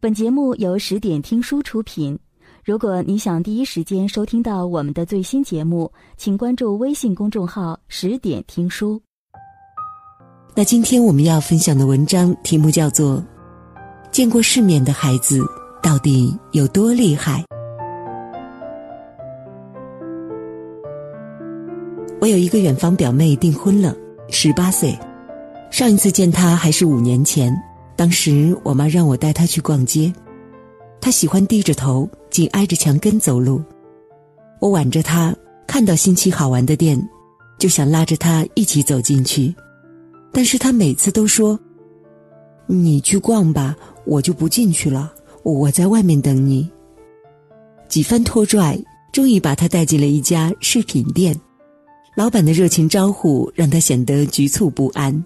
本节目由十点听书出品。如果你想第一时间收听到我们的最新节目，请关注微信公众号“十点听书”。那今天我们要分享的文章题目叫做《见过世面的孩子到底有多厉害》。我有一个远方表妹订婚了，十八岁。上一次见她还是五年前，当时我妈让我带她去逛街。她喜欢低着头，紧挨着墙根走路。我挽着她，看到新奇好玩的店，就想拉着她一起走进去。但是她每次都说：“你去逛吧，我就不进去了，我在外面等你。”几番拖拽，终于把她带进了一家饰品店。老板的热情招呼让她显得局促不安。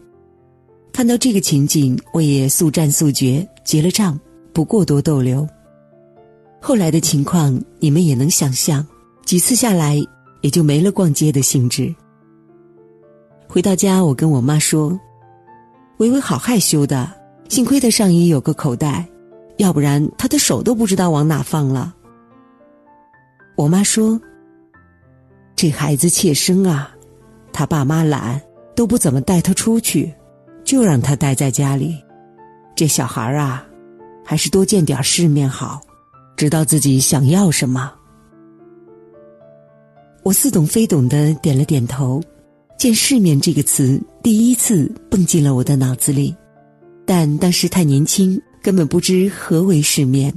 看到这个情景，我也速战速决，结了账，不过多逗留。后来的情况你们也能想象，几次下来也就没了逛街的兴致。回到家，我跟我妈说：“维维好害羞的，幸亏她上衣有个口袋，要不然她的手都不知道往哪放了。”我妈说：“这孩子怯生啊，他爸妈懒，都不怎么带他出去。”就让他待在家里，这小孩啊，还是多见点世面好，知道自己想要什么。我似懂非懂的点了点头，见世面这个词第一次蹦进了我的脑子里，但当时太年轻，根本不知何为世面。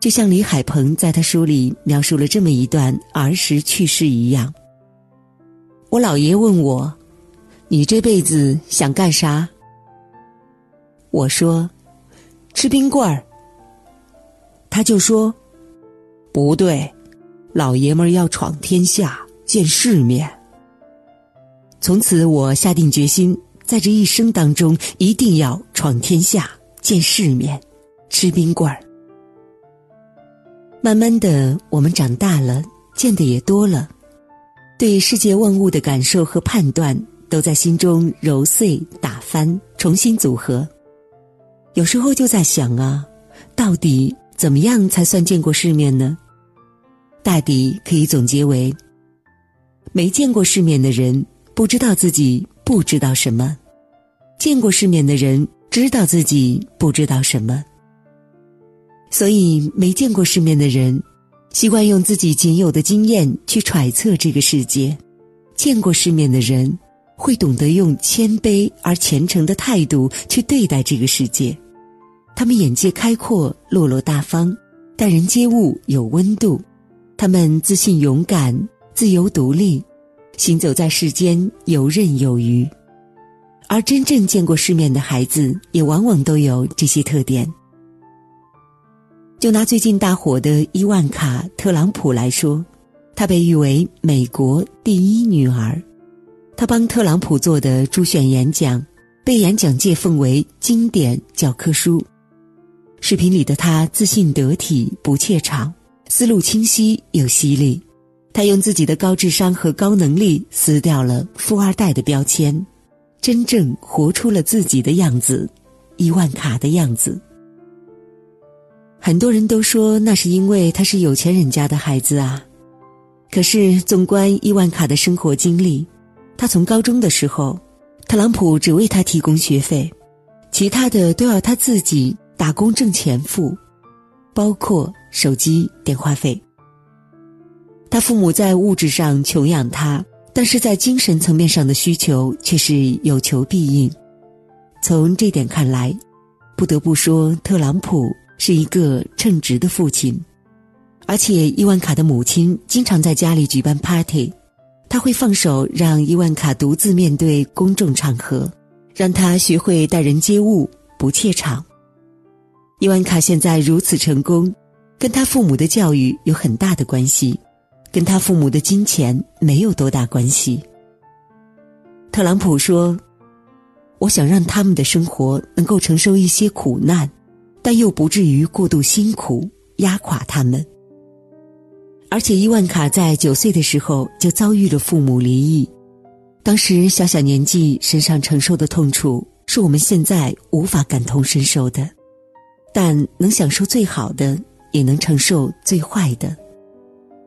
就像李海鹏在他书里描述了这么一段儿时趣事一样。我姥爷问我。你这辈子想干啥？我说，吃冰棍儿。他就说，不对，老爷们儿要闯天下，见世面。从此，我下定决心，在这一生当中，一定要闯天下，见世面，吃冰棍儿。慢慢的，我们长大了，见的也多了，对世界万物的感受和判断。都在心中揉碎、打翻、重新组合。有时候就在想啊，到底怎么样才算见过世面呢？大抵可以总结为：没见过世面的人不知道自己不知道什么，见过世面的人知道自己不知道什么。所以，没见过世面的人习惯用自己仅有的经验去揣测这个世界；见过世面的人。会懂得用谦卑而虔诚的态度去对待这个世界，他们眼界开阔、落落大方，待人接物有温度，他们自信勇敢、自由独立，行走在世间游刃有余。而真正见过世面的孩子，也往往都有这些特点。就拿最近大火的伊万卡·特朗普来说，她被誉为美国第一女儿。他帮特朗普做的助选演讲，被演讲界奉为经典教科书。视频里的他自信得体，不怯场，思路清晰又犀利。他用自己的高智商和高能力撕掉了富二代的标签，真正活出了自己的样子，伊万卡的样子。很多人都说那是因为他是有钱人家的孩子啊，可是纵观伊万卡的生活经历。他从高中的时候，特朗普只为他提供学费，其他的都要他自己打工挣钱付，包括手机电话费。他父母在物质上穷养他，但是在精神层面上的需求却是有求必应。从这点看来，不得不说特朗普是一个称职的父亲，而且伊万卡的母亲经常在家里举办 party。他会放手让伊万卡独自面对公众场合，让他学会待人接物，不怯场。伊万卡现在如此成功，跟他父母的教育有很大的关系，跟他父母的金钱没有多大关系。特朗普说：“我想让他们的生活能够承受一些苦难，但又不至于过度辛苦，压垮他们。”而且伊万卡在九岁的时候就遭遇了父母离异，当时小小年纪身上承受的痛楚是我们现在无法感同身受的。但能享受最好的，也能承受最坏的。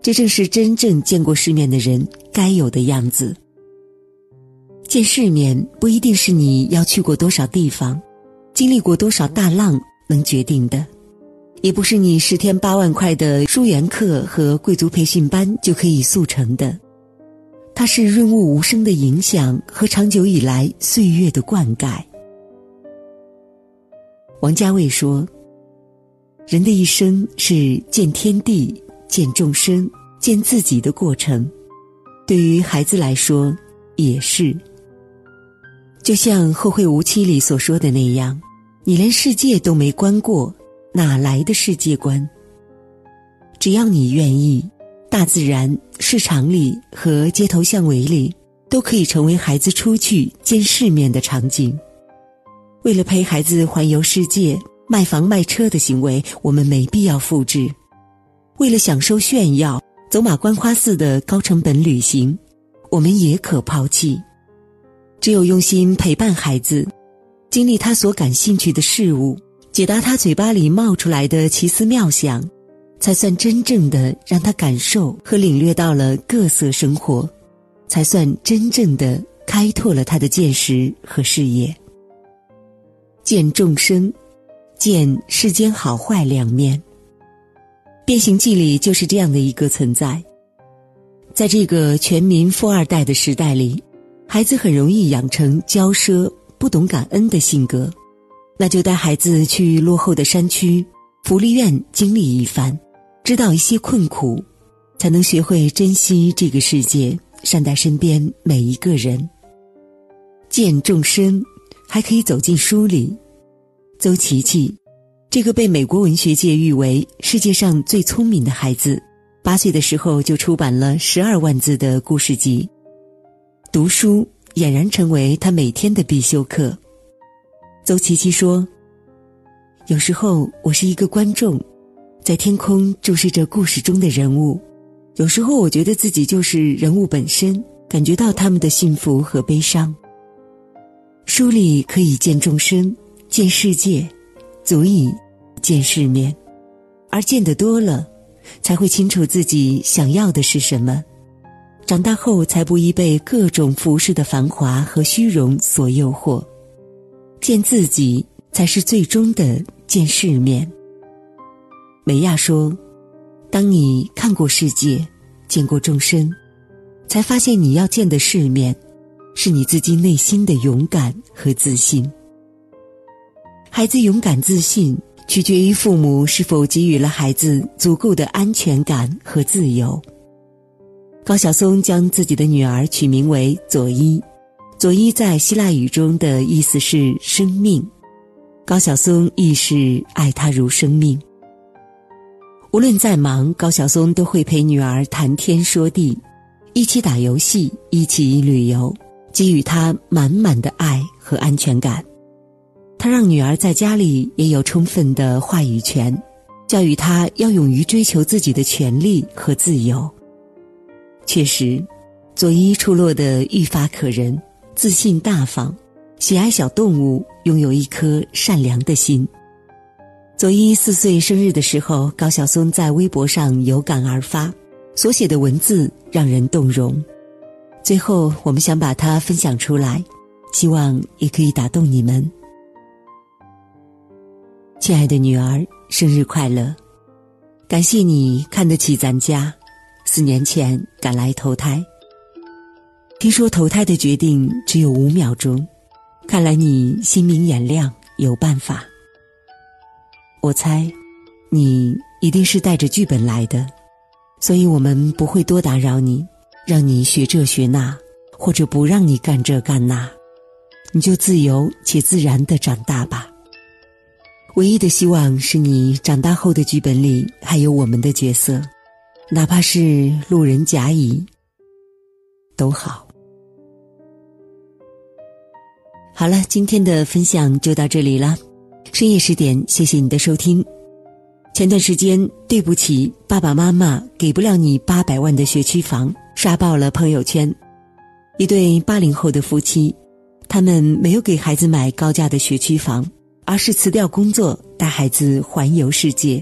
这正是真正见过世面的人该有的样子。见世面不一定是你要去过多少地方，经历过多少大浪能决定的，也不是你十天八万块的书园课和贵族培训班就可以速成的。它是润物无声的影响和长久以来岁月的灌溉。王家卫说：“人的一生是见天地。”见众生、见自己的过程，对于孩子来说也是。就像《后会无期》里所说的那样，你连世界都没观过，哪来的世界观？只要你愿意，大自然、市场里和街头巷尾里，都可以成为孩子出去见世面的场景。为了陪孩子环游世界，卖房卖车的行为，我们没必要复制。为了享受炫耀，走马观花似的高成本旅行，我们也可抛弃。只有用心陪伴孩子，经历他所感兴趣的事物，解答他嘴巴里冒出来的奇思妙想，才算真正的让他感受和领略到了各色生活，才算真正的开拓了他的见识和视野。见众生，见世间好坏两面。变形记里就是这样的一个存在，在这个全民富二代的时代里，孩子很容易养成骄奢、不懂感恩的性格，那就带孩子去落后的山区、福利院经历一番，知道一些困苦，才能学会珍惜这个世界，善待身边每一个人。见众生，还可以走进书里，邹琪琪。这个被美国文学界誉为世界上最聪明的孩子，八岁的时候就出版了十二万字的故事集。读书俨然成为他每天的必修课。邹琪琪说：“有时候我是一个观众，在天空注视着故事中的人物；有时候我觉得自己就是人物本身，感觉到他们的幸福和悲伤。书里可以见众生，见世界，足以。”见世面，而见得多了，才会清楚自己想要的是什么。长大后才不易被各种服饰的繁华和虚荣所诱惑。见自己才是最终的见世面。美亚说：“当你看过世界，见过众生，才发现你要见的世面，是你自己内心的勇敢和自信。孩子勇敢自信。”取决于父母是否给予了孩子足够的安全感和自由。高晓松将自己的女儿取名为佐伊，佐伊在希腊语中的意思是生命。高晓松亦是爱她如生命。无论再忙，高晓松都会陪女儿谈天说地，一起打游戏，一起旅游，给予她满满的爱和安全感。他让女儿在家里也有充分的话语权，教育她要勇于追求自己的权利和自由。确实，佐伊出落得愈发可人，自信大方，喜爱小动物，拥有一颗善良的心。佐伊四岁生日的时候，高晓松在微博上有感而发，所写的文字让人动容。最后，我们想把它分享出来，希望也可以打动你们。亲爱的女儿，生日快乐！感谢你看得起咱家，四年前赶来投胎。听说投胎的决定只有五秒钟，看来你心明眼亮，有办法。我猜，你一定是带着剧本来的，所以我们不会多打扰你，让你学这学那，或者不让你干这干那，你就自由且自然的长大吧。唯一的希望是你长大后的剧本里还有我们的角色，哪怕是路人甲乙都好。好了，今天的分享就到这里了。深夜十点，谢谢你的收听。前段时间，对不起，爸爸妈妈给不了你八百万的学区房，刷爆了朋友圈。一对八零后的夫妻，他们没有给孩子买高价的学区房。而是辞掉工作，带孩子环游世界。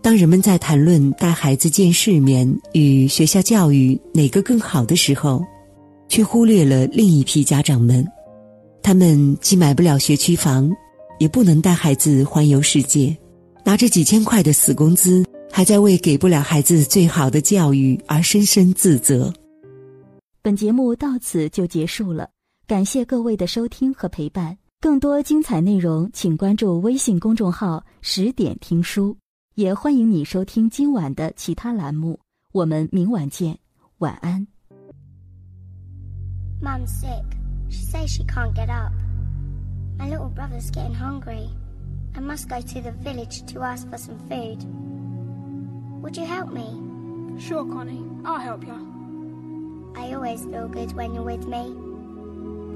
当人们在谈论带孩子见世面与学校教育哪个更好的时候，却忽略了另一批家长们。他们既买不了学区房，也不能带孩子环游世界，拿着几千块的死工资，还在为给不了孩子最好的教育而深深自责。本节目到此就结束了，感谢各位的收听和陪伴。更多精彩内容，请关注微信公众号“十点听书”，也欢迎你收听今晚的其他栏目。我们明晚见，晚安。Sick. She says she can't get up. My little brother's getting hungry. I must go to the village to ask for some food. Would you help me? Sure, Connie. I'll help you. I always feel good when you're with me.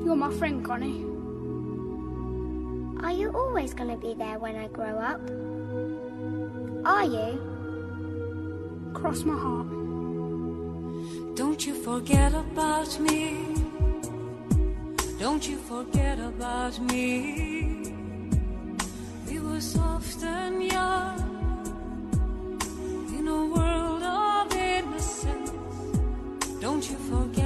You're my friend, Connie. Are you always going to be there when I grow up? Are you? Cross my heart. Don't you forget about me. Don't you forget about me. We were soft and young in a world of innocence. Don't you forget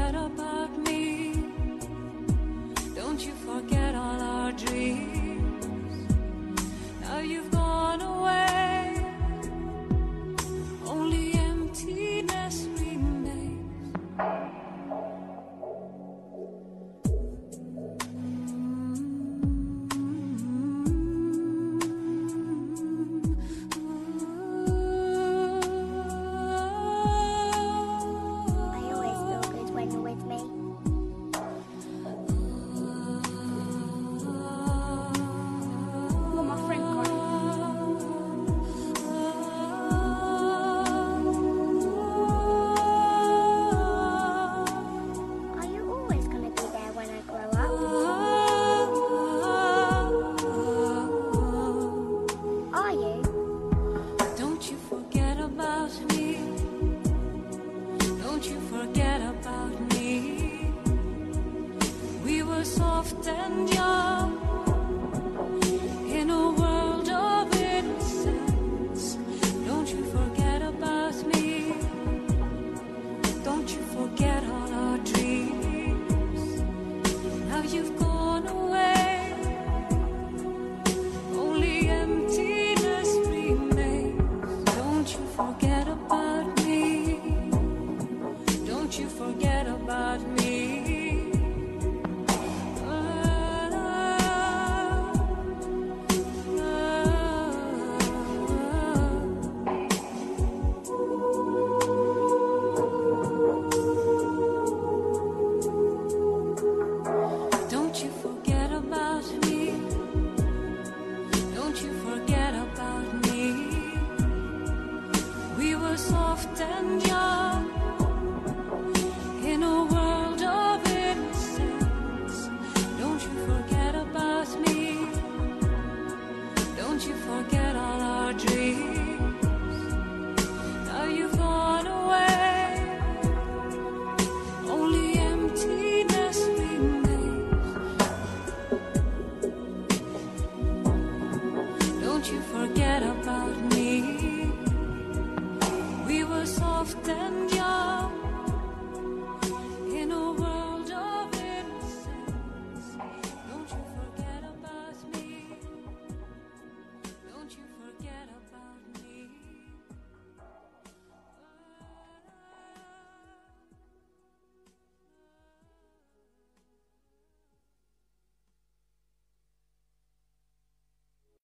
And.